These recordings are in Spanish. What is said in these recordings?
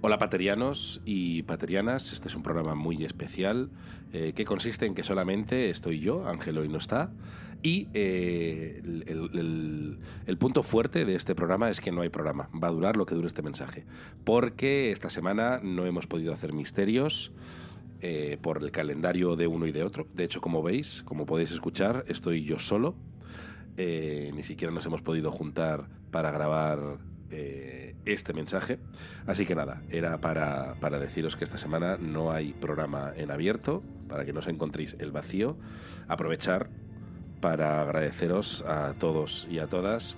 Hola paterianos y paterianas, este es un programa muy especial eh, que consiste en que solamente estoy yo, Ángelo y no está, y eh, el, punto fuerte de este programa es que no hay programa, va a durar lo que dure este mensaje, porque esta semana no hemos podido hacer misterios eh, por el calendario de uno y de otro, de hecho como veis, como podéis escuchar, estoy yo solo, ni siquiera nos hemos podido juntar para grabar este mensaje. Así que nada, era para, para deciros que esta semana no hay programa en abierto, para que no os encontréis el vacío. Aprovechar para agradeceros a todos y a todas.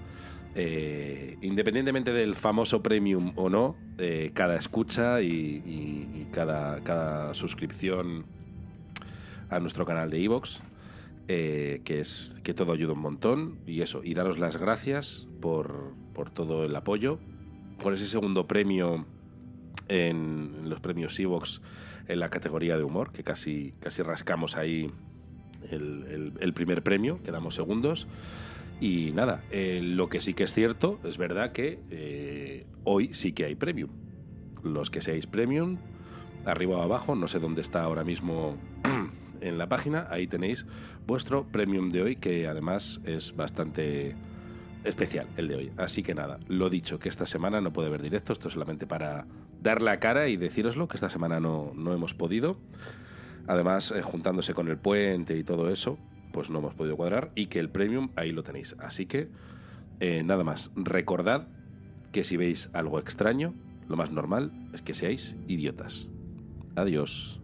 eh, independientemente del famoso premium o no, eh, cada escucha y, cada, cada suscripción a nuestro canal de iVoox, eh, que es que todo ayuda un montón y eso, y daros las gracias por, por todo el apoyo, por ese segundo premio en los premios Evox en la categoría de humor, que casi, casi rascamos ahí el, primer premio, quedamos segundos. Y nada, eh, lo que sí que es cierto, es verdad que eh, hoy sí que hay premium. Los que seáis premium, arriba o abajo, no sé dónde está ahora mismo en la página, ahí tenéis vuestro premium de hoy, que además es bastante especial el de hoy. Así que nada, lo dicho, que esta semana no puede haber directo, esto es solamente para dar la cara y decíroslo, que esta semana no, no hemos podido. Además, eh, juntándose con el puente y todo eso, pues no hemos podido cuadrar y que el premium ahí lo tenéis. Así que, eh, nada más, recordad que si veis algo extraño, lo más normal es que seáis idiotas. Adiós.